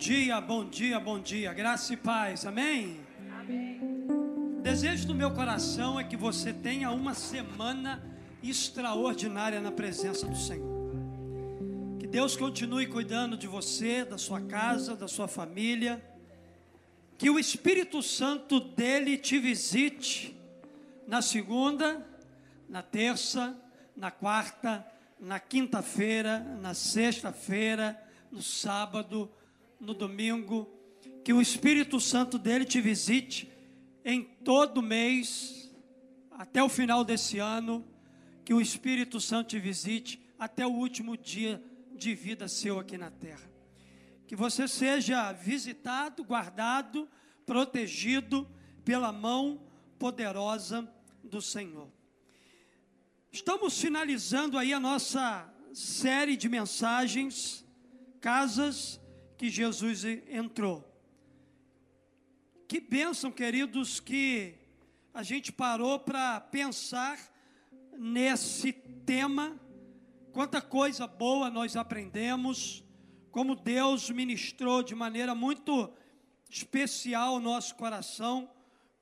dia, bom dia, bom dia. Graça e paz, amém? Amém. Desejo do meu coração é que você tenha uma semana extraordinária na presença do Senhor. Que Deus continue cuidando de você, da sua casa, da sua família. Que o Espírito Santo dele te visite na segunda, na terça, na quarta, na quinta-feira, na sexta-feira, no sábado, no domingo. Que o Espírito Santo dele te visite em todo mês, até o final desse ano. Que o Espírito Santo te visite até o último dia de vida seu aqui na terra. Que você seja visitado, guardado, protegido pela mão poderosa do Senhor. Estamos finalizando aí a nossa série de mensagens, casas que Jesus entrou. Que bênção, queridos, que a gente parou para pensar nesse tema. Quanta coisa boa nós aprendemos, como Deus ministrou de maneira muito especial o nosso coração,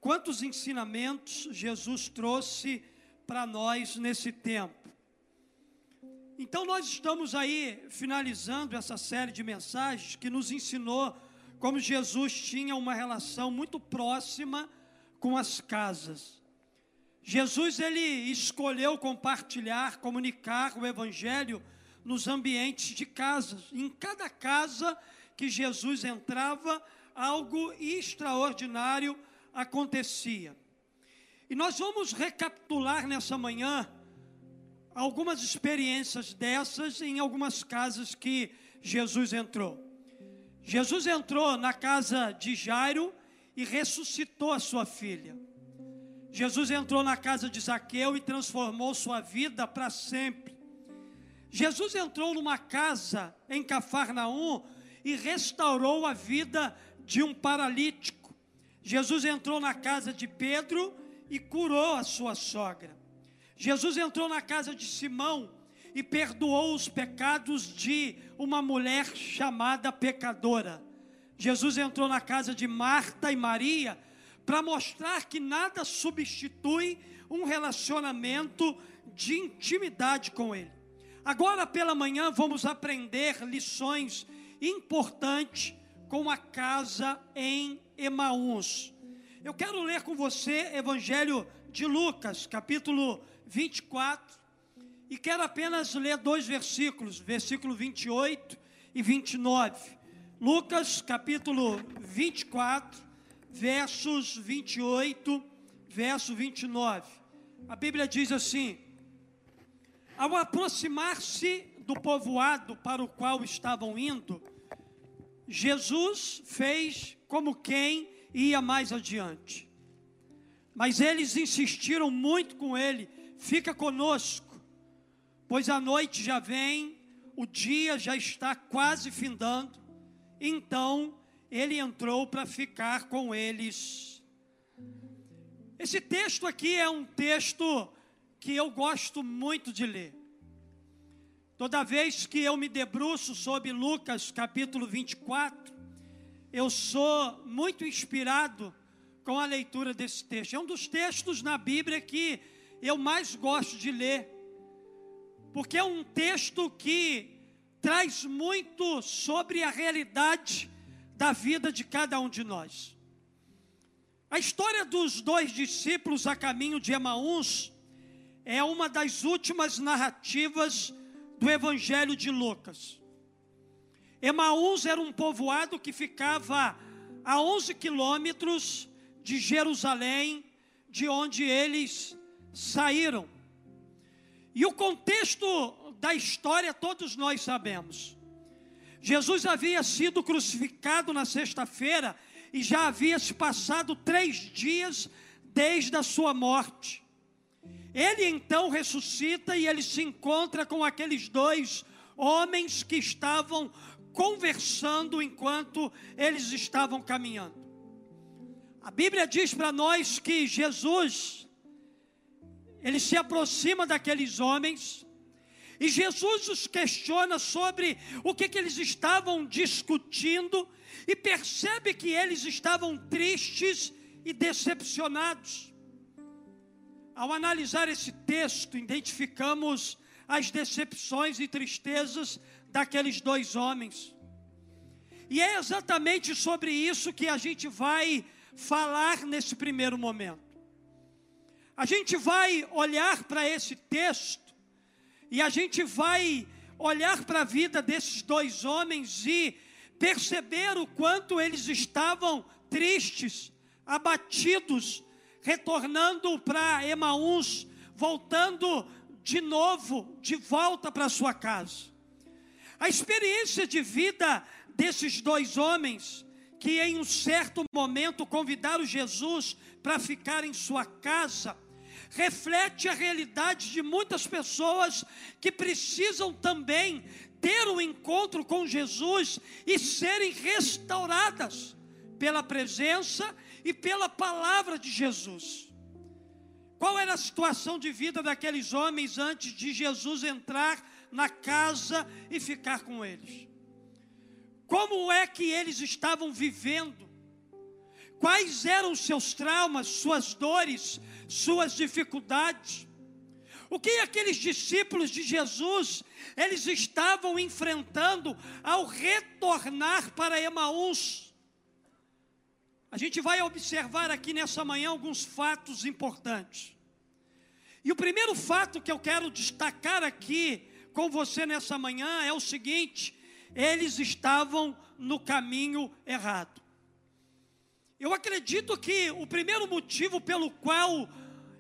quantos ensinamentos Jesus trouxe para nós nesse tempo. Então, nós estamos aí finalizando essa série de mensagens que nos ensinou como Jesus tinha uma relação muito próxima com as casas. Jesus ele escolheu compartilhar, comunicar o evangelho nos ambientes de casas. Em cada casa que Jesus entrava, algo extraordinário acontecia. E nós vamos recapitular nessa manhã algumas experiências dessas em algumas casas que Jesus entrou. Jesus entrou na casa de Jairo e ressuscitou a sua filha. Jesus entrou na casa de Zaqueu e transformou sua vida para sempre. Jesus entrou numa casa em Cafarnaum e restaurou a vida de um paralítico. Jesus entrou na casa de Pedro e curou a sua sogra. Jesus entrou na casa de Simão e perdoou os pecados de uma mulher chamada pecadora. Jesus entrou na casa de Marta e Maria para mostrar que nada substitui um relacionamento de intimidade com Ele. Agora pela manhã vamos aprender lições importantes com a casa em Emaús. Eu quero ler com você Evangelho de Lucas, capítulo 24, e quero apenas ler dois versículos, versículo 28 e 29. Lucas, capítulo 24, versos 28, verso 29. A Bíblia diz assim: Ao aproximar-se do povoado para o qual estavam indo, Jesus fez como quem ia mais adiante. Mas eles insistiram muito com ele: fica conosco, pois a noite já vem, o dia já está quase findando. Então ele entrou para ficar com eles. Esse texto aqui é um texto que eu gosto muito de ler. Toda vez que eu me debruço sobre Lucas capítulo 24, eu sou muito inspirado com a leitura desse texto. É um dos textos na Bíblia que eu mais gosto de ler, porque é um texto que traz muito sobre a realidade da vida de cada um de nós. A história dos dois discípulos a caminho de Emaús é uma das últimas narrativas do Evangelho de Lucas. Emaús era um povoado que ficava a 11 quilômetros de Jerusalém, de onde eles saíram. E o contexto da história todos nós sabemos. Jesus havia sido crucificado na sexta-feira e já havia se passado três dias desde a sua morte. Ele então ressuscita e ele se encontra com aqueles dois homens que estavam conversando enquanto eles estavam caminhando. A Bíblia diz para nós que Jesus, ele se aproxima daqueles homens, E Jesus os questiona sobre o que, que eles estavam discutindo e percebe que eles estavam tristes e decepcionados. Ao analisar esse texto, identificamos as decepções e tristezas daqueles dois homens. E é exatamente sobre isso que a gente vai falar nesse primeiro momento. A gente vai olhar para esse texto e a gente vai olhar para a vida desses dois homens e perceber o quanto eles estavam tristes, abatidos, retornando para Emaús, voltando de novo, de volta para sua casa. A experiência de vida desses dois homens, que em um certo momento convidaram Jesus para ficar em sua casa, reflete a realidade de muitas pessoas que precisam também ter um encontro com Jesus e serem restauradas pela presença e pela palavra de Jesus. Qual era a situação de vida daqueles homens antes de Jesus entrar na casa e ficar com eles? Como é que eles estavam vivendo? Quais eram seus traumas, suas dores, suas dificuldades. O que aqueles discípulos de Jesus eles estavam enfrentando ao retornar para Emaús? A gente vai observar aqui nessa manhã alguns fatos importantes. E o primeiro fato que eu quero destacar aqui com você nessa manhã é o seguinte: eles estavam no caminho errado. Eu acredito que o primeiro motivo pelo qual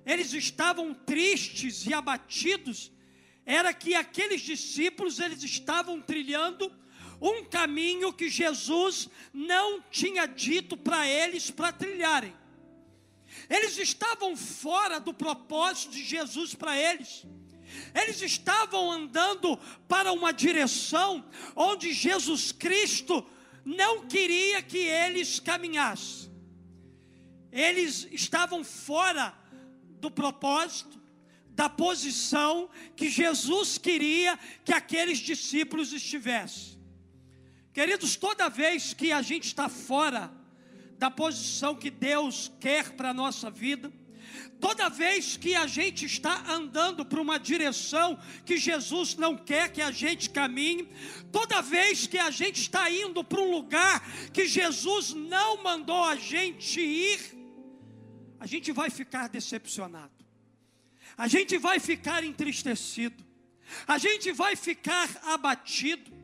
eles estavam tristes e abatidos era que aqueles discípulos eles estavam trilhando um caminho que Jesus não tinha dito para eles para trilharem. Eles estavam fora do propósito de Jesus para eles. Eles estavam andando para uma direção onde Jesus Cristo não queria que eles caminhassem eles estavam fora do propósito, da posição que Jesus queria que aqueles discípulos estivessem. Queridos, toda vez que a gente está fora da posição que Deus quer para a nossa vida, toda vez que a gente está andando para uma direção que Jesus não quer que a gente caminhe, toda vez que a gente está indo para um lugar que Jesus não mandou a gente ir, a gente vai ficar decepcionado, a gente vai ficar entristecido, a gente vai ficar abatido.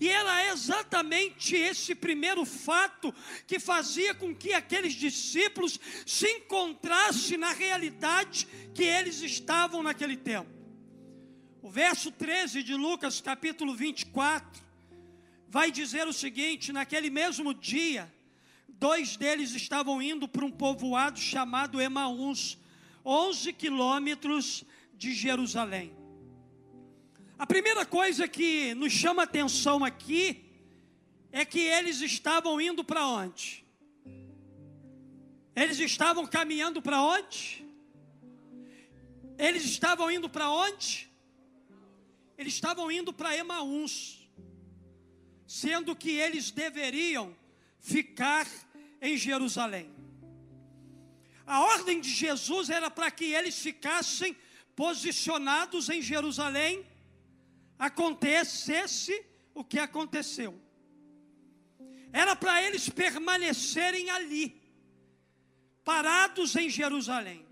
E era exatamente esse primeiro fato que fazia com que aqueles discípulos se encontrassem na realidade que eles estavam naquele tempo. O verso 13 de Lucas, capítulo 24, vai dizer o seguinte: naquele mesmo dia, Dois deles estavam indo para um povoado chamado Emaús, 11 quilômetros de Jerusalém. A primeira coisa que nos chama atenção aqui é que eles estavam indo para onde? Eles estavam caminhando para onde? Eles estavam indo para onde? Eles estavam indo para Emaús, sendo que eles deveriam ficar em Jerusalém. A ordem de Jesus era para que eles ficassem posicionados em Jerusalém, acontecesse o que aconteceu. Era para eles permanecerem ali, parados em Jerusalém.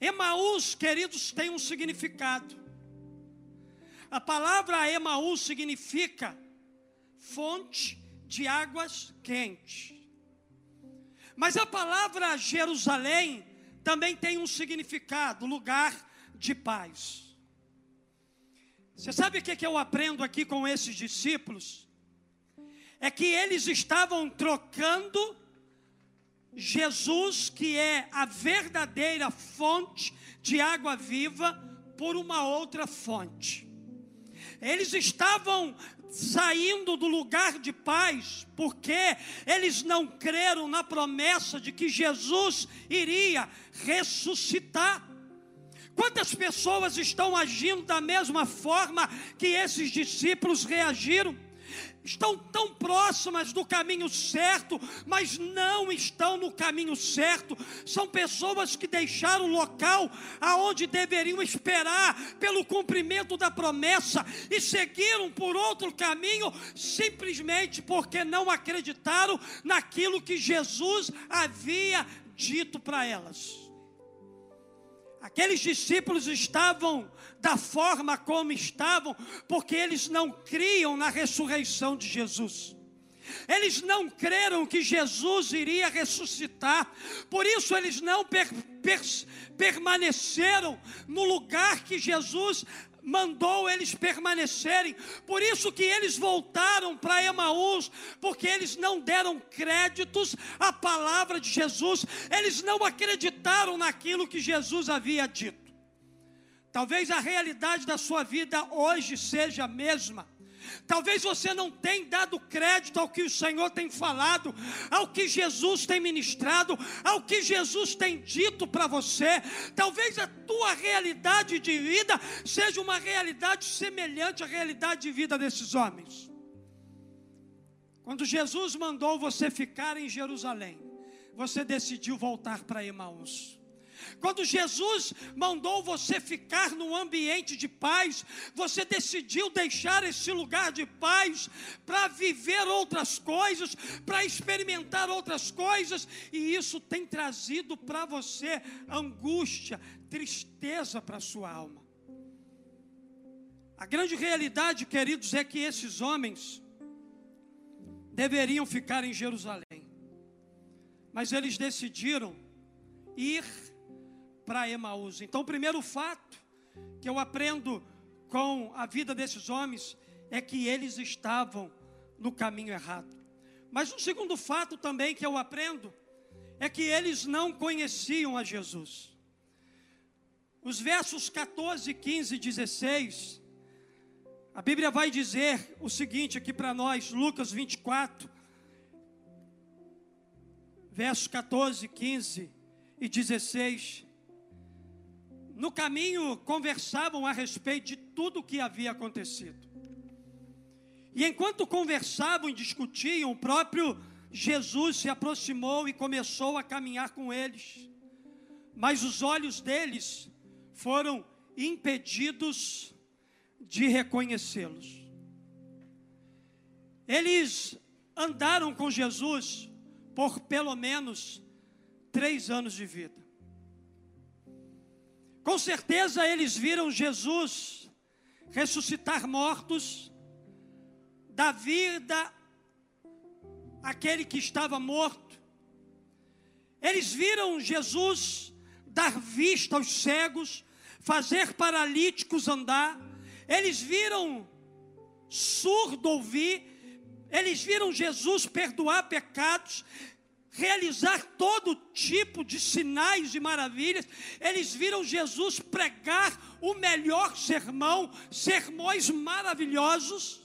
Emaús, queridos, tem um significado. A palavra Emaús significa fonte de águas quentes. Mas a palavra Jerusalém também tem um significado, lugar de paz. Você sabe o que, eu aprendo aqui com esses discípulos? É que eles estavam trocando Jesus, que é a verdadeira fonte de água viva, por uma outra fonte. Eles estavam saindo do lugar de paz, porque eles não creram na promessa de que Jesus iria ressuscitar. Quantas pessoas estão agindo da mesma forma que esses discípulos reagiram? Estão tão próximas do caminho certo, mas não estão no caminho certo. São pessoas que deixaram o local aonde deveriam esperar pelo cumprimento da promessa e seguiram por outro caminho simplesmente porque não acreditaram naquilo que Jesus havia dito para elas. Aqueles discípulos estavam da forma como estavam, porque eles não criam na ressurreição de Jesus. Eles não creram que Jesus iria ressuscitar, por isso eles não per, per, permaneceram no lugar que Jesus mandou eles permanecerem. Por isso que eles voltaram para Emaús, porque eles não deram créditos à palavra de Jesus. Eles não acreditaram naquilo que Jesus havia dito. Talvez a realidade da sua vida hoje seja a mesma. Talvez você não tenha dado crédito ao que o Senhor tem falado, ao que Jesus tem ministrado, ao que Jesus tem dito para você. Talvez a tua realidade de vida seja uma realidade semelhante à realidade de vida desses homens. Quando Jesus mandou você ficar em Jerusalém, você decidiu voltar para Emaús. Quando Jesus mandou você ficar num ambiente de paz, você decidiu deixar esse lugar de paz para viver outras coisas, para experimentar outras coisas, e isso tem trazido para você angústia, tristeza para a sua alma. A grande realidade, queridos, é que esses homens deveriam ficar em Jerusalém, mas eles decidiram ir para Emaús. Então, o primeiro fato que eu aprendo com a vida desses homens é que eles estavam no caminho errado. Mas um segundo fato também que eu aprendo é que eles não conheciam a Jesus. Os versos 14, 15 e 16, a Bíblia vai dizer o seguinte aqui para nós, Lucas 24, versos 14, 15 e 16 no caminho conversavam a respeito de tudo o que havia acontecido. E enquanto conversavam e discutiam, o próprio Jesus se aproximou e começou a caminhar com eles. Mas os olhos deles foram impedidos de reconhecê-los. Eles andaram com Jesus por pelo menos três anos de vida. Com certeza eles viram Jesus ressuscitar mortos, da vida aquele que estava morto. Eles viram Jesus dar vista aos cegos, fazer paralíticos andar. Eles viram surdo ouvir. Eles viram Jesus perdoar pecados realizar todo tipo de sinais e maravilhas. Eles viram Jesus pregar o melhor sermão, sermões maravilhosos.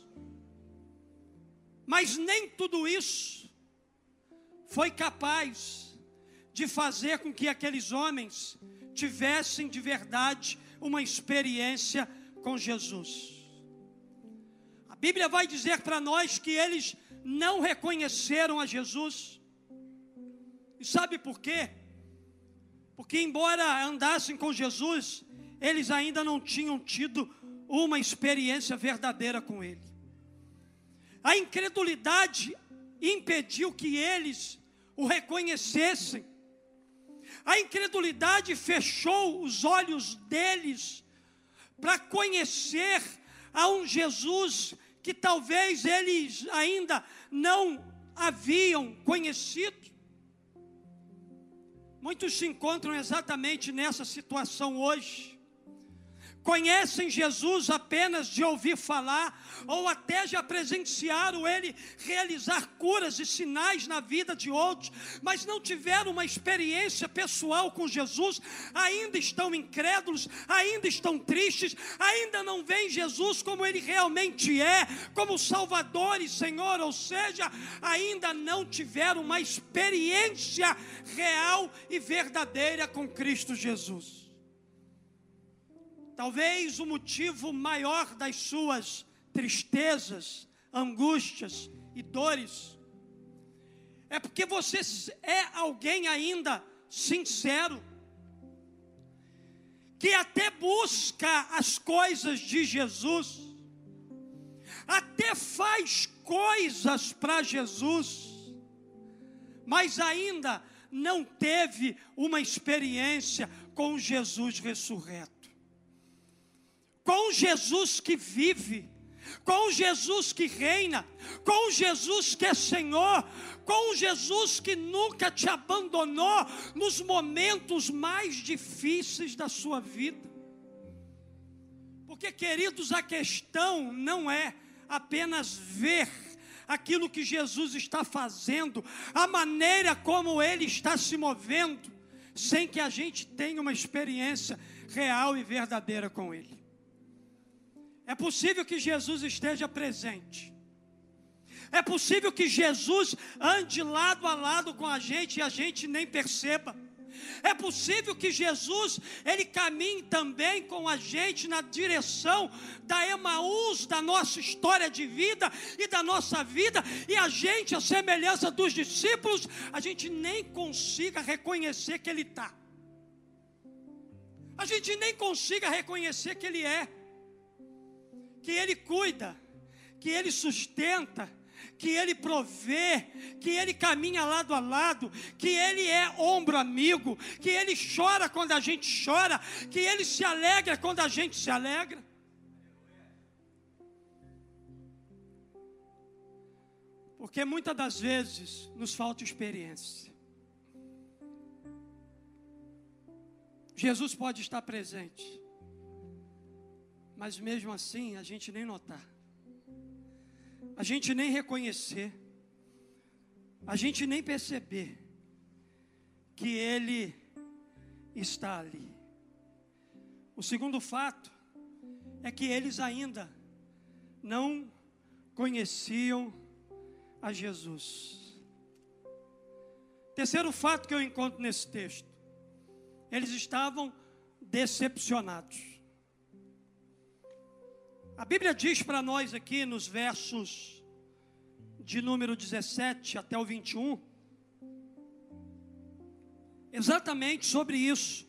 Mas nem tudo isso foi capaz de fazer com que aqueles homens tivessem de verdade uma experiência com Jesus. A Bíblia vai dizer para nós que eles não reconheceram a Jesus e sabe por quê? Porque, embora andassem com Jesus, eles ainda não tinham tido uma experiência verdadeira com Ele. A incredulidade impediu que eles o reconhecessem. A incredulidade fechou os olhos deles para conhecer a um Jesus que talvez eles ainda não haviam conhecido. Muitos se encontram exatamente nessa situação hoje conhecem Jesus apenas de ouvir falar, ou até já presenciaram ele realizar curas e sinais na vida de outros, mas não tiveram uma experiência pessoal com Jesus, ainda estão incrédulos, ainda estão tristes, ainda não veem Jesus como ele realmente é, como Salvador e Senhor, ou seja, ainda não tiveram uma experiência real e verdadeira com Cristo Jesus. Talvez o motivo maior das suas tristezas, angústias e dores é porque você é alguém ainda sincero, que até busca as coisas de Jesus, até faz coisas para Jesus, mas ainda não teve uma experiência com Jesus ressurreto, com Jesus que vive, com Jesus que reina, com Jesus que é Senhor, com Jesus que nunca te abandonou nos momentos mais difíceis da sua vida. Porque, queridos, a questão não é apenas ver aquilo que Jesus está fazendo, a maneira como ele está se movendo, sem que a gente tenha uma experiência real e verdadeira com ele. É possível que Jesus esteja presente. É possível que Jesus ande lado a lado com a gente e a gente nem perceba. É possível que Jesus, ele caminhe também com a gente na direção da Emaús, da nossa história de vida e da nossa vida, e a gente, a semelhança dos discípulos, a gente nem consiga reconhecer que ele está. A gente nem consiga reconhecer que ele é, que ele cuida, que ele sustenta, que Ele provê, que Ele caminha lado a lado, que Ele é ombro amigo, que Ele chora quando a gente chora, que Ele se alegra quando a gente se alegra. Porque muitas das vezes nos falta experiência. Jesus pode estar presente, mas mesmo assim a gente nem notar a gente nem reconhecer, a gente nem perceber que Ele está ali. O segundo fato é que eles ainda não conheciam a Jesus. Terceiro fato que eu encontro nesse texto: eles estavam decepcionados. A Bíblia diz para nós aqui nos versos de número 17 até o 21, exatamente sobre isso.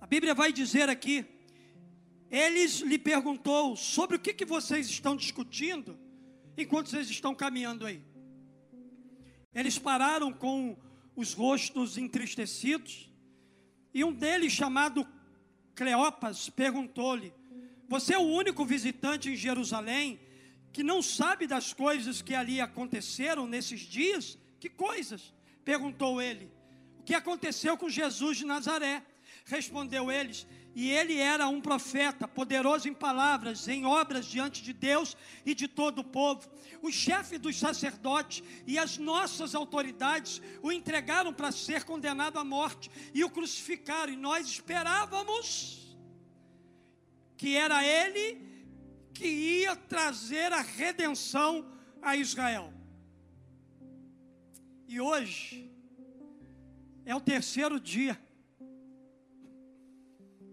A Bíblia vai dizer aqui: eles lhe perguntou sobre o que, que vocês estão discutindo enquanto vocês estão caminhando aí. Eles pararam com os rostos entristecidos, e um deles, chamado Cleopas, perguntou-lhe: você é o único visitante em Jerusalém que não sabe das coisas que ali aconteceram nesses dias? Que coisas? Perguntou ele. O que aconteceu com Jesus de Nazaré? Respondeu eles. E ele era um profeta, poderoso em palavras, em obras diante de Deus e de todo o povo. O chefe dos sacerdotes e as nossas autoridades o entregaram para ser condenado à morte e o crucificaram. E nós esperávamos que era ele que ia trazer a redenção a Israel. E hoje é o terceiro dia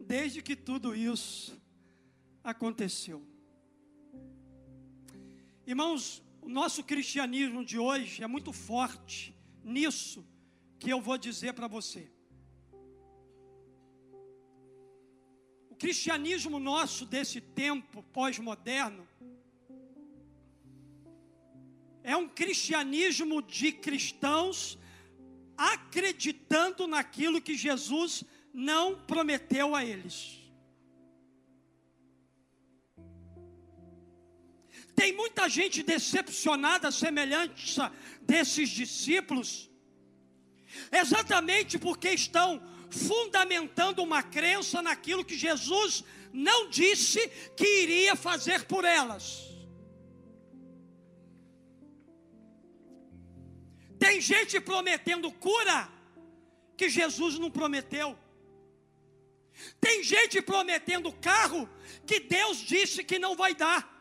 desde que tudo isso aconteceu. Irmãos, o nosso cristianismo de hoje é muito forte nisso que eu vou dizer para você. Cristianismo nosso desse tempo pós-moderno é um cristianismo de cristãos acreditando naquilo que Jesus não prometeu a eles. Tem muita gente decepcionada, semelhante desses discípulos, exatamente porque estão fundamentando uma crença naquilo que Jesus não disse que iria fazer por elas. Tem gente prometendo cura que Jesus não prometeu. Tem gente prometendo carro que Deus disse que não vai dar.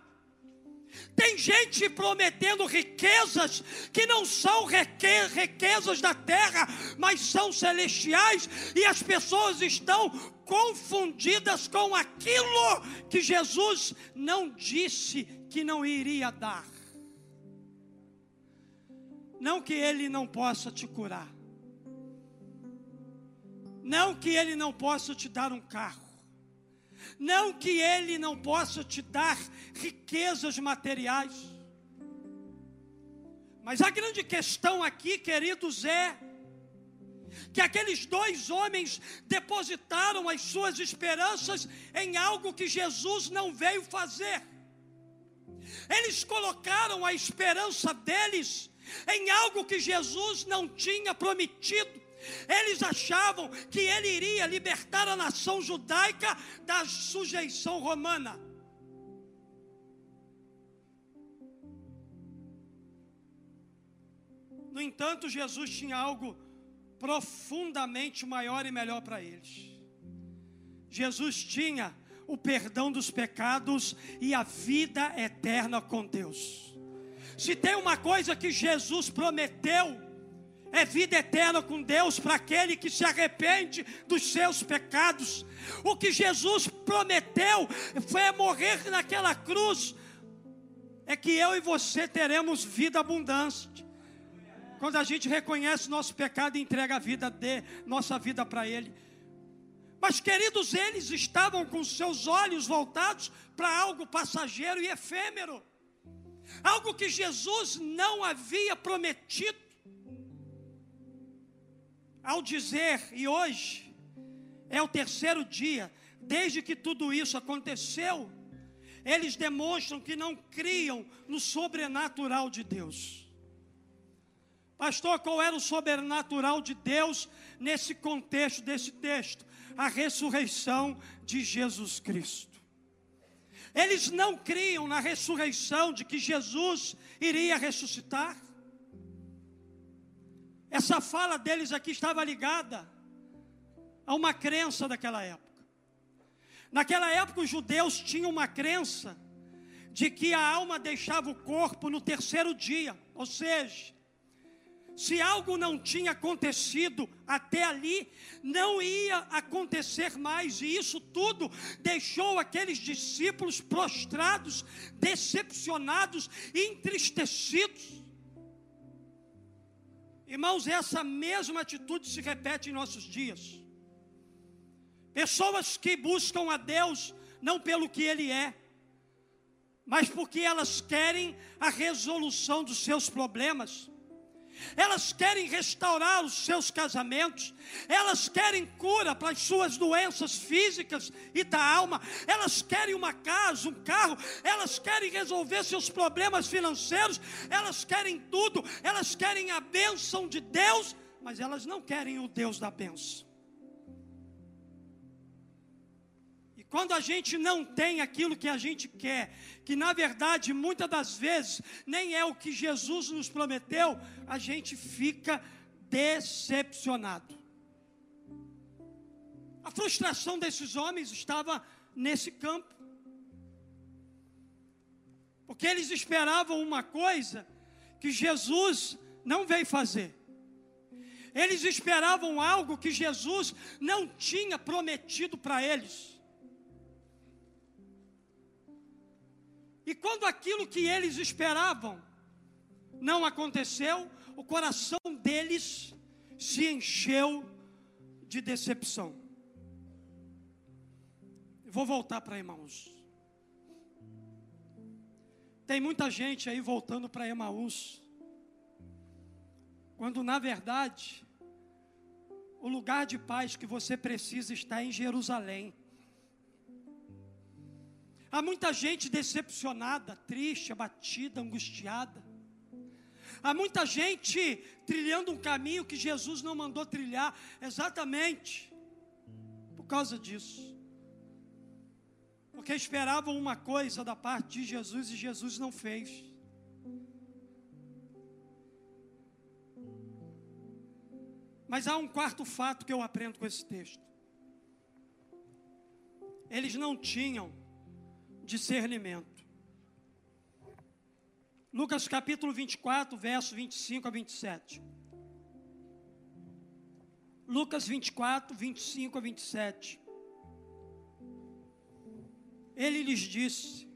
Tem gente prometendo riquezas que não são riquezas da terra, mas são celestiais, e as pessoas estão confundidas com aquilo que Jesus não disse que não iria dar. Não que ele não possa te curar, não que ele não possa te dar um carro, não que ele não possa te dar riquezas materiais. Mas a grande questão aqui, queridos, é que aqueles dois homens depositaram as suas esperanças em algo que Jesus não veio fazer. Eles colocaram a esperança deles em algo que Jesus não tinha prometido. Eles achavam que ele iria libertar a nação judaica da sujeição romana. No entanto, Jesus tinha algo profundamente maior e melhor para eles. Jesus tinha o perdão dos pecados e a vida eterna com Deus. Se tem uma coisa que Jesus prometeu, é vida eterna com Deus para aquele que se arrepende dos seus pecados. O que Jesus prometeu foi morrer naquela cruz, é que eu e você teremos vida abundante. Quando a gente reconhece nosso pecado e entrega a vida de nossa vida para Ele. Mas, queridos, eles estavam com seus olhos voltados para algo passageiro e efêmero, algo que Jesus não havia prometido ao dizer, e hoje é o terceiro dia, desde que tudo isso aconteceu, eles demonstram que não criam no sobrenatural de Deus. Pastor, qual era o sobrenatural de Deus nesse contexto desse texto? A ressurreição de Jesus Cristo. Eles não criam na ressurreição de que Jesus iria ressuscitar. Essa fala deles aqui estava ligada a uma crença daquela época. Naquela época, os judeus tinham uma crença de que a alma deixava o corpo no terceiro dia, ou seja, se algo não tinha acontecido até ali, não ia acontecer mais, e isso tudo deixou aqueles discípulos prostrados, decepcionados, entristecidos. Irmãos, essa mesma atitude se repete em nossos dias. Pessoas que buscam a Deus não pelo que Ele é, mas porque elas querem a resolução dos seus problemas elas querem restaurar os seus casamentos, elas querem cura para as suas doenças físicas e da alma, elas querem uma casa, um carro, elas querem resolver seus problemas financeiros, elas querem tudo, elas querem a bênção de Deus, mas elas não querem o Deus da bênção. Quando a gente não tem aquilo que a gente quer, que na verdade muitas das vezes nem é o que Jesus nos prometeu, a gente fica decepcionado. A frustração desses homens estava nesse campo. Porque eles esperavam uma coisa que Jesus não veio fazer. Eles esperavam algo que Jesus não tinha prometido para eles. E quando aquilo que eles esperavam não aconteceu, o coração deles se encheu de decepção. Vou voltar para Emaús. Tem muita gente aí voltando para Emaús, quando na verdade o lugar de paz que você precisa está em Jerusalém. Há muita gente decepcionada, triste, abatida, angustiada. Há muita gente trilhando um caminho que Jesus não mandou trilhar, exatamente por causa disso. Porque esperavam uma coisa da parte de Jesus e Jesus não fez. Mas há um quarto fato que eu aprendo com esse texto. Eles não tinham discernimento. Lucas capítulo 24, verso 25 a 27. Lucas 24, 25 a 27. Ele lhes disse: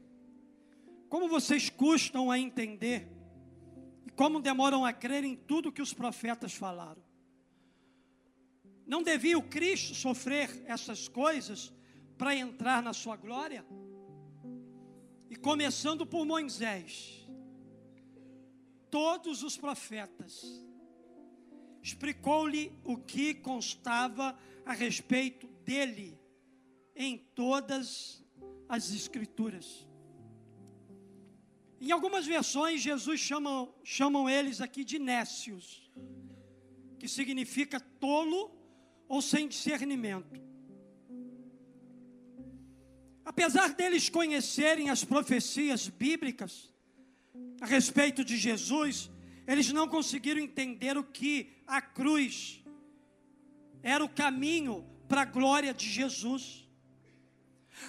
Como vocês custam a entender e como demoram a crer em tudo que os profetas falaram. Não devia o Cristo sofrer essas coisas para entrar na sua glória? E começando por Moisés, todos os profetas, explicou-lhe o que constava a respeito dele em todas as Escrituras. Em algumas versões, Jesus chama, chamam eles aqui de nécios, que significa tolo ou sem discernimento. Apesar deles conhecerem as profecias bíblicas, a respeito de Jesus, eles não conseguiram entender o que a cruz era o caminho para a glória de Jesus.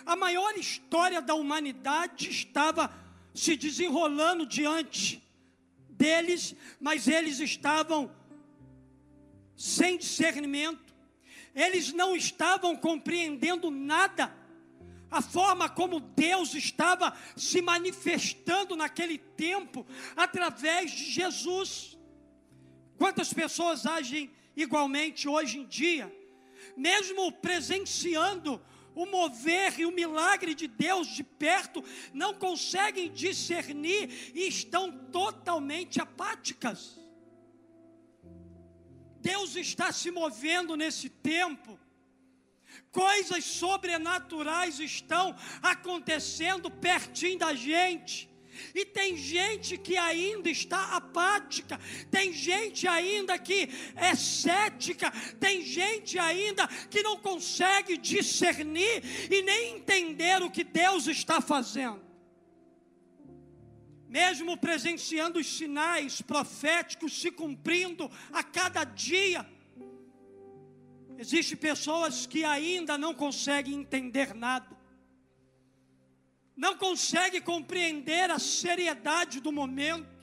A maior história da humanidade estava se desenrolando diante deles, mas eles estavam sem discernimento, eles não estavam compreendendo nada a forma como Deus estava se manifestando naquele tempo através de Jesus. Quantas pessoas agem igualmente hoje em dia, mesmo presenciando o mover e o milagre de Deus de perto, não conseguem discernir e estão totalmente apáticas. Deus está se movendo nesse tempo coisas sobrenaturais estão acontecendo pertinho da gente. E tem gente que ainda está apática, tem gente ainda que é cética, tem gente ainda que não consegue discernir e nem entender o que Deus está fazendo. Mesmo presenciando os sinais proféticos se cumprindo a cada dia, Existem pessoas que ainda não conseguem entender nada, não conseguem compreender a seriedade do momento.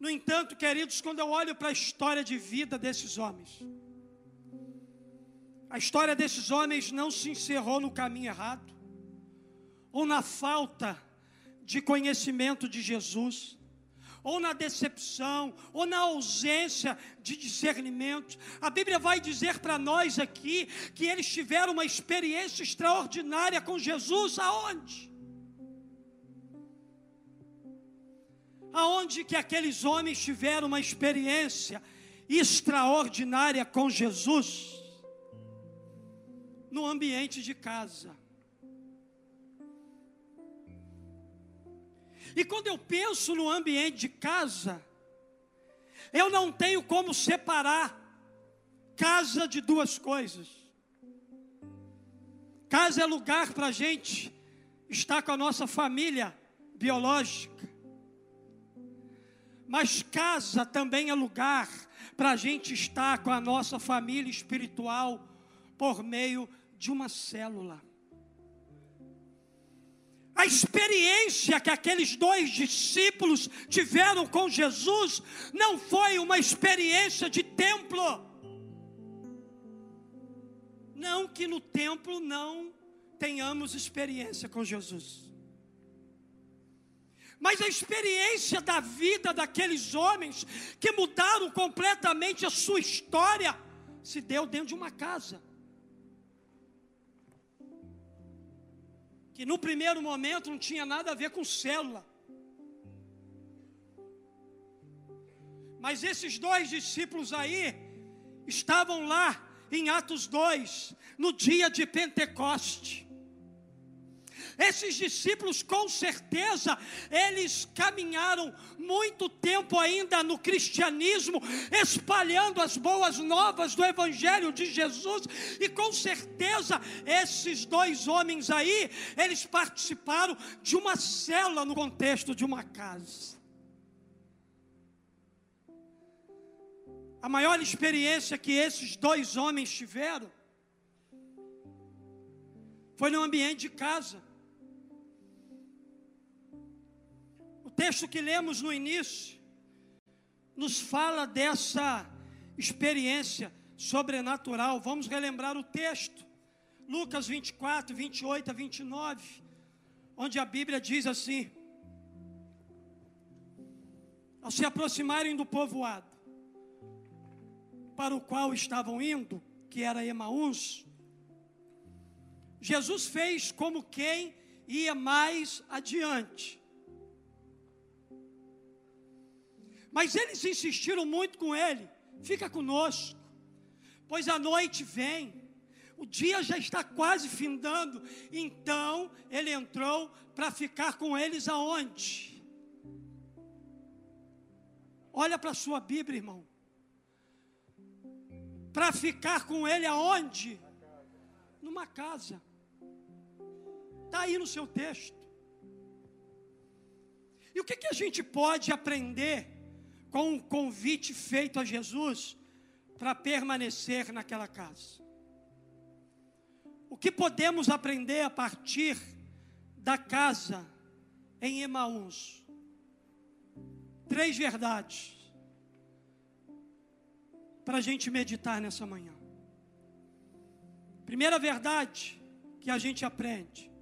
No entanto, queridos, quando eu olho para a história de vida desses homens, a história desses homens não se encerrou no caminho errado, ou na falta de conhecimento de Jesus ou na decepção, ou na ausência de discernimento. A Bíblia vai dizer para nós aqui que eles tiveram uma experiência extraordinária com Jesus, aonde? Aonde que aqueles homens tiveram uma experiência extraordinária com Jesus? No ambiente de casa. E quando eu penso no ambiente de casa, eu não tenho como separar casa de duas coisas. Casa é lugar para a gente estar com a nossa família biológica. Mas casa também é lugar para a gente estar com a nossa família espiritual por meio de uma célula. A experiência que aqueles dois discípulos tiveram com Jesus não foi uma experiência de templo. Não que no templo não tenhamos experiência com Jesus. Mas a experiência da vida daqueles homens que mudaram completamente a sua história se deu dentro de uma casa. Que no primeiro momento não tinha nada a ver com célula. Mas esses dois discípulos aí estavam lá em Atos 2, no dia de Pentecoste. Esses discípulos, com certeza, eles caminharam muito tempo ainda no cristianismo, espalhando as boas novas do Evangelho de Jesus, e com certeza, esses dois homens aí, eles participaram de uma cela no contexto de uma casa. A maior experiência que esses dois homens tiveram foi no ambiente de casa. Texto que lemos no início nos fala dessa experiência sobrenatural. Vamos relembrar o texto. Lucas 24, 28 a 29, onde a Bíblia diz assim: Ao se aproximarem do povoado para o qual estavam indo, que era Emaús, Jesus fez como quem ia mais adiante. Mas eles insistiram muito com ele: fica conosco, pois a noite vem, o dia já está quase findando. Então ele entrou para ficar com eles aonde? Olha para a sua Bíblia, irmão. Para ficar com ele aonde? Numa casa. Está aí no seu texto. E o que, que a gente pode aprender com o convite feito a Jesus para permanecer naquela casa. O que podemos aprender a partir da casa em Emaús? Três verdades para a gente meditar nessa manhã. Primeira verdade que a gente aprende.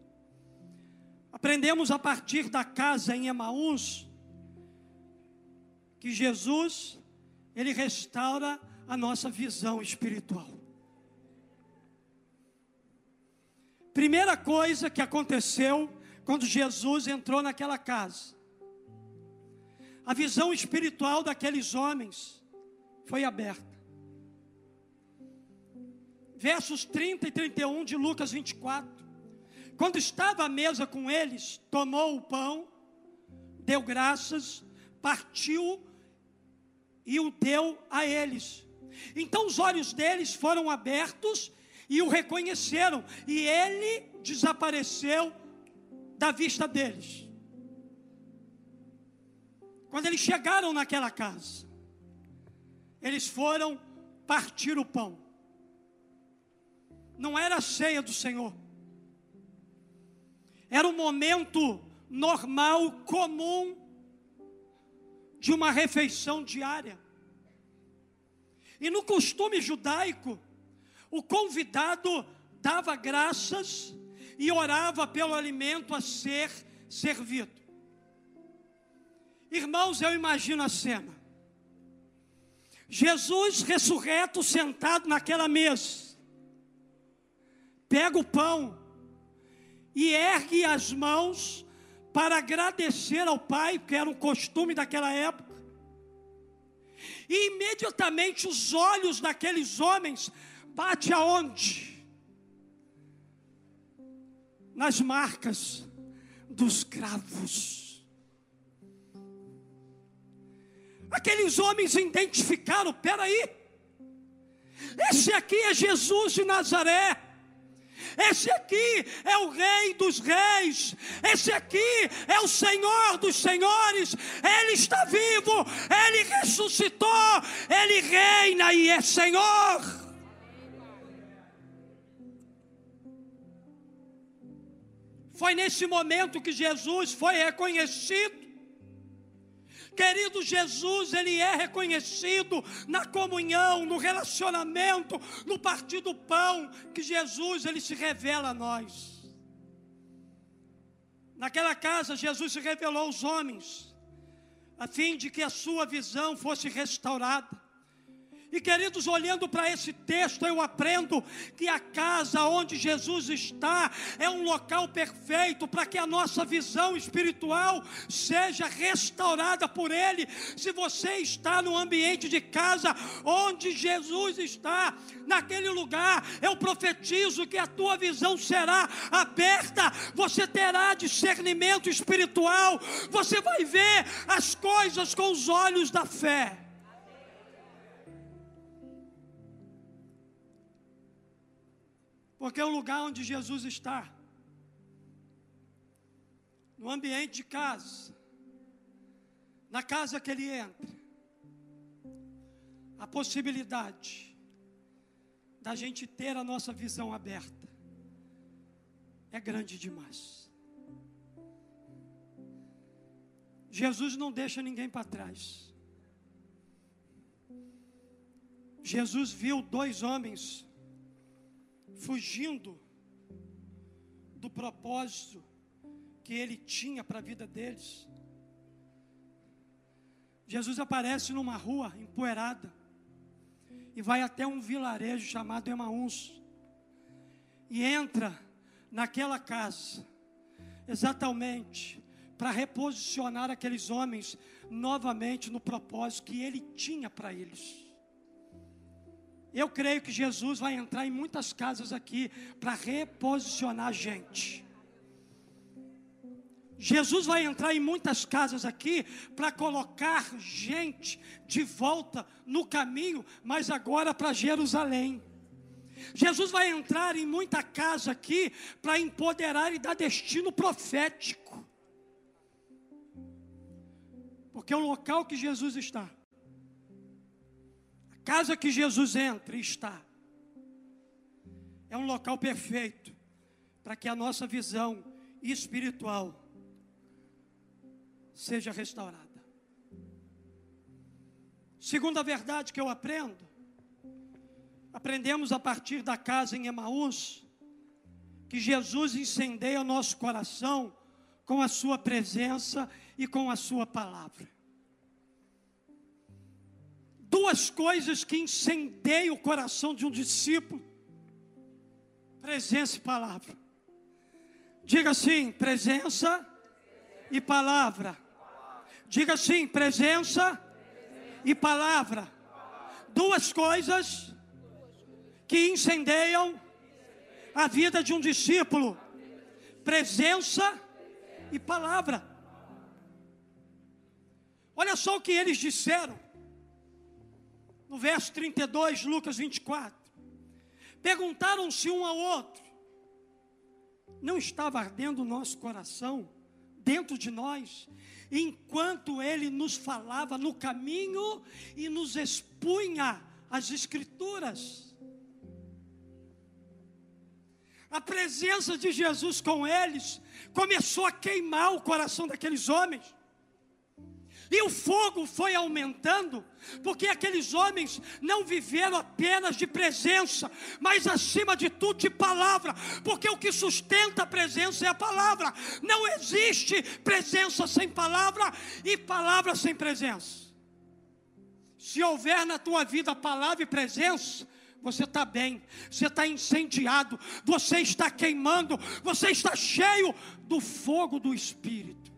Aprendemos a partir da casa em Emaús que Jesus, ele restaura a nossa visão espiritual. Primeira coisa que aconteceu quando Jesus entrou naquela casa, a visão espiritual daqueles homens foi aberta. Versos 30 e 31 de Lucas 24. Quando estava à mesa com eles, tomou o pão, deu graças, partiu e o deu a eles. Então os olhos deles foram abertos e o reconheceram, e ele desapareceu da vista deles. Quando eles chegaram naquela casa, eles foram partir o pão. Não era a ceia do Senhor, era um momento normal, comum de uma refeição diária. E no costume judaico, o convidado dava graças e orava pelo alimento a ser servido. Irmãos, eu imagino a cena. Jesus ressurreto sentado naquela mesa, pega o pão e ergue as mãos para agradecer ao pai, que era um costume daquela época. E imediatamente os olhos daqueles homens bate aonde? Nas marcas dos cravos. Aqueles homens identificaram, peraí, esse aqui é Jesus de Nazaré. Esse aqui é o Rei dos Reis, esse aqui é o Senhor dos Senhores. Ele está vivo, ele ressuscitou, ele reina e é Senhor. Foi nesse momento que Jesus foi reconhecido Querido Jesus, ele é reconhecido na comunhão, no relacionamento, no partir do pão, que Jesus ele se revela a nós. Naquela casa, Jesus se revelou aos homens, a fim de que a sua visão fosse restaurada. E queridos, olhando para esse texto, eu aprendo que a casa onde Jesus está é um local perfeito para que a nossa visão espiritual seja restaurada por Ele. Se você está no ambiente de casa onde Jesus está, naquele lugar, eu profetizo que a tua visão será aberta, você terá discernimento espiritual, você vai ver as coisas com os olhos da fé. Porque é o lugar onde Jesus está. No ambiente de casa. Na casa que ele entra. A possibilidade da gente ter a nossa visão aberta é grande demais. Jesus não deixa ninguém para trás. Jesus viu dois homens fugindo do propósito que ele tinha para a vida deles. Jesus aparece numa rua empoeirada e vai até um vilarejo chamado Emaús e entra naquela casa exatamente para reposicionar aqueles homens novamente no propósito que ele tinha para eles. Eu creio que Jesus vai entrar em muitas casas aqui para reposicionar a gente. Jesus vai entrar em muitas casas aqui para colocar gente de volta no caminho, mas agora para Jerusalém. Jesus vai entrar em muita casa aqui para empoderar e dar destino profético. Porque o local que Jesus está casa que Jesus entra e está, é um local perfeito para que a nossa visão espiritual seja restaurada. Segunda verdade que eu aprendo, aprendemos a partir da casa em Emaús, que Jesus incendeia o nosso coração com a sua presença e com a sua palavra duas coisas que incendeiam o coração de um discípulo: presença e palavra. Diga assim: presença e palavra. Diga assim: presença e palavra. Duas coisas que incendeiam a vida de um discípulo: presença e palavra. Olha só o que eles disseram no verso 32, Lucas 24. Perguntaram-se um ao outro: Não estava ardendo o nosso coração dentro de nós, enquanto ele nos falava no caminho e nos expunha as Escrituras? A presença de Jesus com eles começou a queimar o coração daqueles homens. E o fogo foi aumentando, porque aqueles homens não viveram apenas de presença, mas acima de tudo de palavra, porque o que sustenta a presença é a palavra. Não existe presença sem palavra e palavra sem presença. Se houver na tua vida palavra e presença, você está bem, você está incendiado, você está queimando, você está cheio do fogo do Espírito.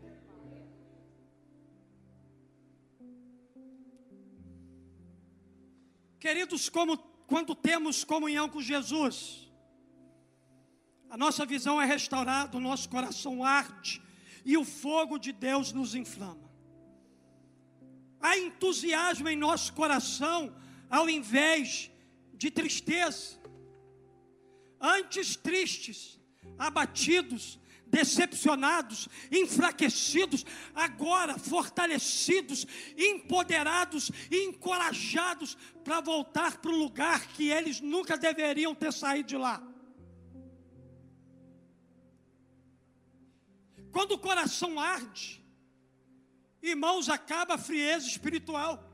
Queridos, como quando temos comunhão com Jesus, a nossa visão é restaurada, o nosso coração arde e o fogo de Deus nos inflama. Há entusiasmo em nosso coração ao invés de tristeza. Antes tristes, abatidos, decepcionados, enfraquecidos, agora fortalecidos, empoderados e encorajados para voltar para o lugar que eles nunca deveriam ter saído de lá. Quando o coração arde, irmãos, acaba a frieza espiritual.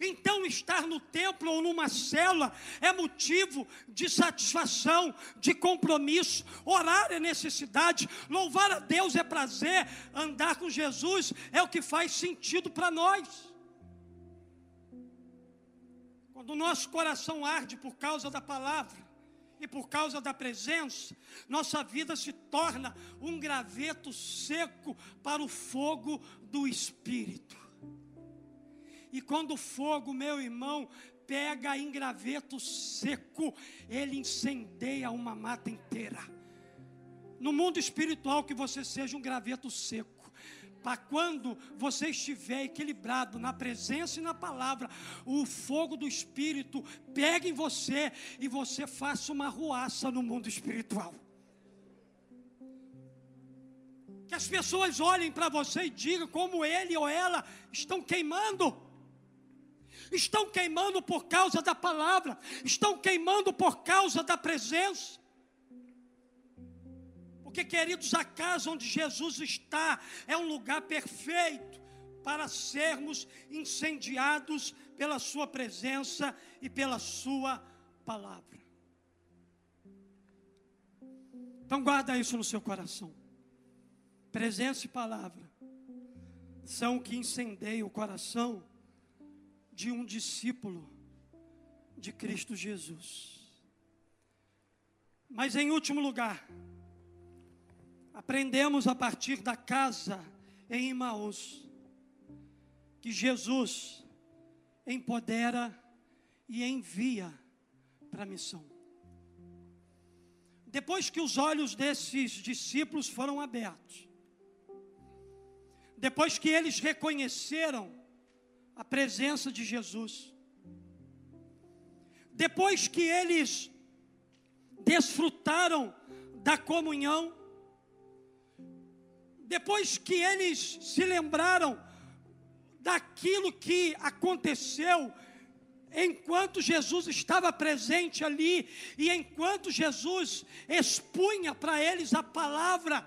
Então, estar no templo ou numa célula é motivo de satisfação, de compromisso. Orar é necessidade, louvar a Deus é prazer, andar com Jesus é o que faz sentido para nós. Quando o nosso coração arde por causa da palavra e por causa da presença, nossa vida se torna um graveto seco para o fogo do Espírito. E quando o fogo, meu irmão, pega em graveto seco, ele incendeia uma mata inteira. No mundo espiritual, que você seja um graveto seco para quando você estiver equilibrado na presença e na palavra, o fogo do Espírito pegue em você e você faça uma ruaça no mundo espiritual. Que as pessoas olhem para você e digam como ele ou ela estão queimando estão queimando por causa da palavra, estão queimando por causa da presença. Porque, queridos, a casa onde Jesus está é um lugar perfeito para sermos incendiados pela Sua presença e pela Sua palavra. Então, guarda isso no seu coração. Presença e palavra são o que incendeiam o coração de um discípulo de Cristo Jesus. Mas, em último lugar, aprendemos a partir da casa em Imaús que Jesus empodera e envia para a missão. Depois que os olhos desses discípulos foram abertos, depois que eles reconheceram a presença de Jesus, depois que eles desfrutaram da comunhão, depois que eles se lembraram daquilo que aconteceu enquanto Jesus estava presente ali e enquanto Jesus expunha para eles a palavra,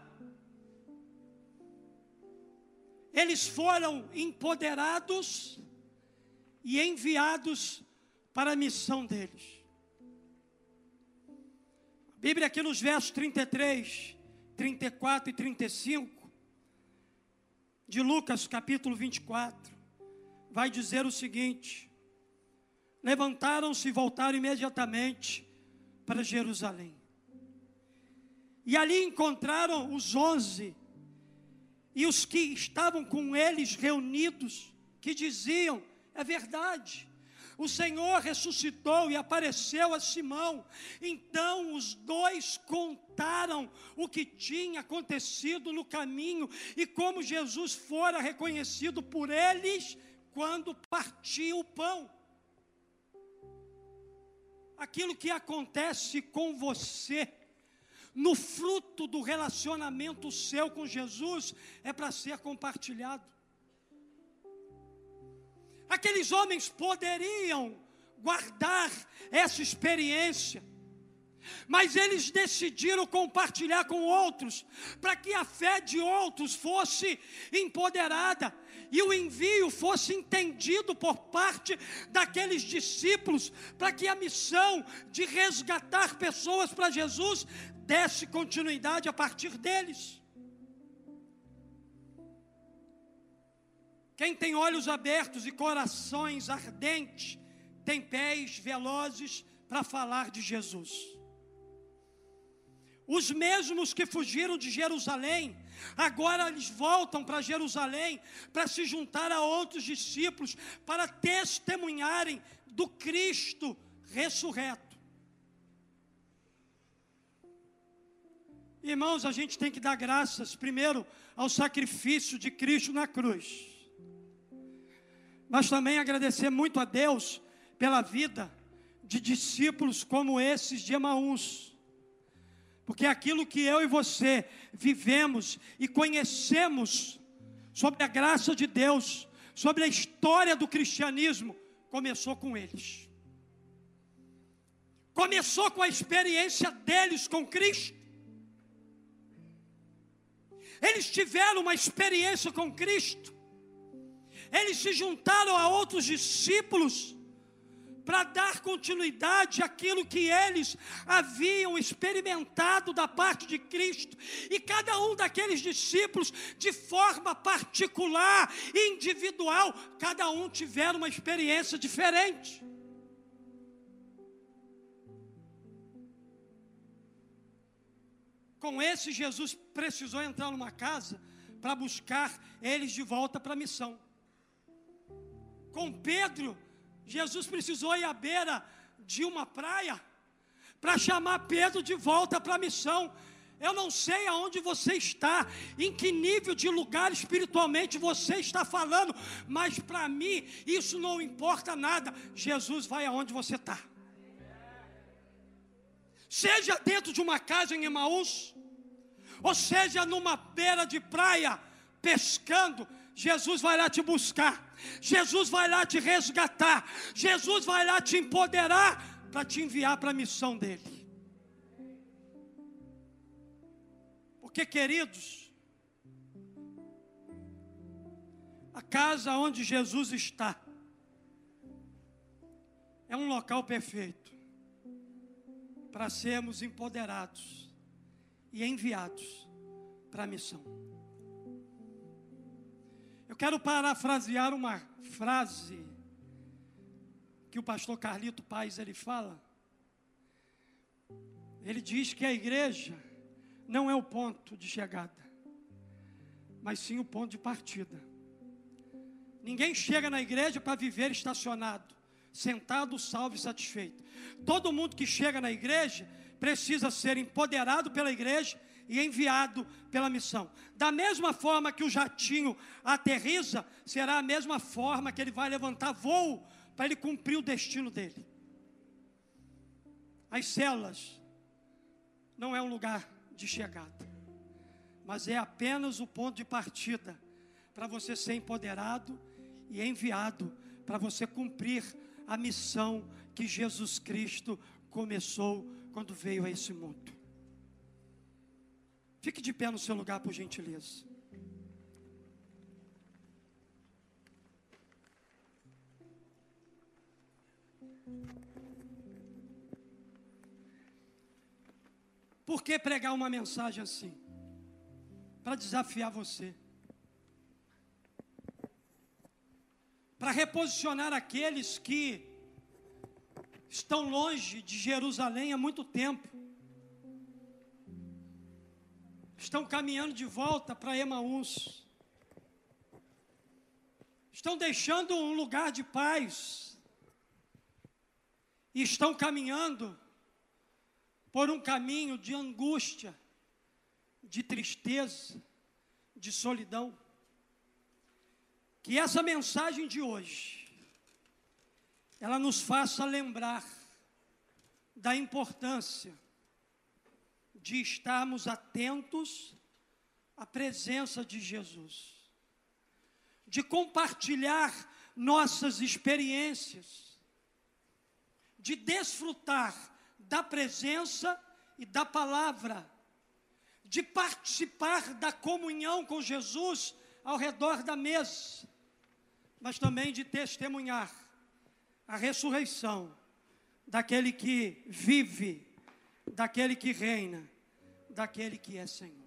eles foram empoderados e enviados para a missão deles. A Bíblia aqui nos versos 33, 34 e 35 de Lucas capítulo 24 vai dizer o seguinte: levantaram-se e voltaram imediatamente para Jerusalém. E ali encontraram os onze e os que estavam com eles reunidos, que diziam: é verdade, o Senhor ressuscitou e apareceu a Simão. Então os dois contaram o que tinha acontecido no caminho e como Jesus fora reconhecido por eles quando partiu o pão aquilo que acontece com você, no fruto do relacionamento seu com Jesus, é para ser compartilhado. Aqueles homens poderiam guardar essa experiência, mas eles decidiram compartilhar com outros, para que a fé de outros fosse empoderada e o envio fosse entendido por parte daqueles discípulos, para que a missão de resgatar pessoas para Jesus desse continuidade a partir deles. Quem tem olhos abertos e corações ardentes, tem pés velozes para falar de Jesus. Os mesmos que fugiram de Jerusalém, agora eles voltam para Jerusalém para se juntar a outros discípulos, para testemunharem do Cristo ressurreto. Irmãos, a gente tem que dar graças primeiro ao sacrifício de Cristo na cruz, mas também agradecer muito a Deus pela vida de discípulos como esses de Emaús porque aquilo que eu e você vivemos e conhecemos sobre a graça de Deus, sobre a história do cristianismo, começou com eles. Começou com a experiência deles com Cristo. Eles tiveram uma experiência com Cristo. Eles se juntaram a outros discípulos para dar continuidade àquilo que eles haviam experimentado da parte de Cristo. E cada um daqueles discípulos, de forma particular, individual, cada um tiveram uma experiência diferente. Com esse, Jesus precisou entrar numa casa para buscar eles de volta para a missão. Com Pedro, Jesus precisou ir à beira de uma praia para chamar Pedro de volta para a missão. Eu não sei aonde você está, em que nível de lugar espiritualmente você está falando, mas para mim isso não importa nada. Jesus vai aonde você está. Seja dentro de uma casa em Emaús, ou seja numa beira de praia, pescando, Jesus vai lá te buscar, Jesus vai lá te resgatar, Jesus vai lá te empoderar para te enviar para a missão dele. Porque, queridos, a casa onde Jesus está é um local perfeito para sermos empoderados e enviados para a missão. Eu quero parafrasear uma frase que o pastor Carlito Paz ele fala. Ele diz que a igreja não é o ponto de chegada, mas sim o ponto de partida. Ninguém chega na igreja para viver estacionado, sentado, salvo e satisfeito. Todo mundo que chega na igreja precisa ser empoderado pela igreja e enviado pela missão. Da mesma forma que o jatinho aterriza, será a mesma forma que ele vai levantar voo para ele cumprir o destino dele. As celas não é um lugar de chegada, mas é apenas o ponto de partida para você ser empoderado e enviado para você cumprir a missão que Jesus Cristo começou quando veio a esse mundo. Fique de pé no seu lugar, por gentileza. Por que pregar uma mensagem assim? Para desafiar você. Para reposicionar aqueles que estão longe de Jerusalém há muito tempo. Estão caminhando de volta para Emaús. Estão deixando um lugar de paz. E estão caminhando por um caminho de angústia, de tristeza, de solidão. Que essa mensagem de hoje, ela nos faça lembrar da importância de estarmos atentos à presença de Jesus, de compartilhar nossas experiências, de desfrutar da presença e da palavra, de participar da comunhão com Jesus ao redor da mesa, mas também de testemunhar a ressurreição daquele que vive, daquele que reina, daquele que é Senhor.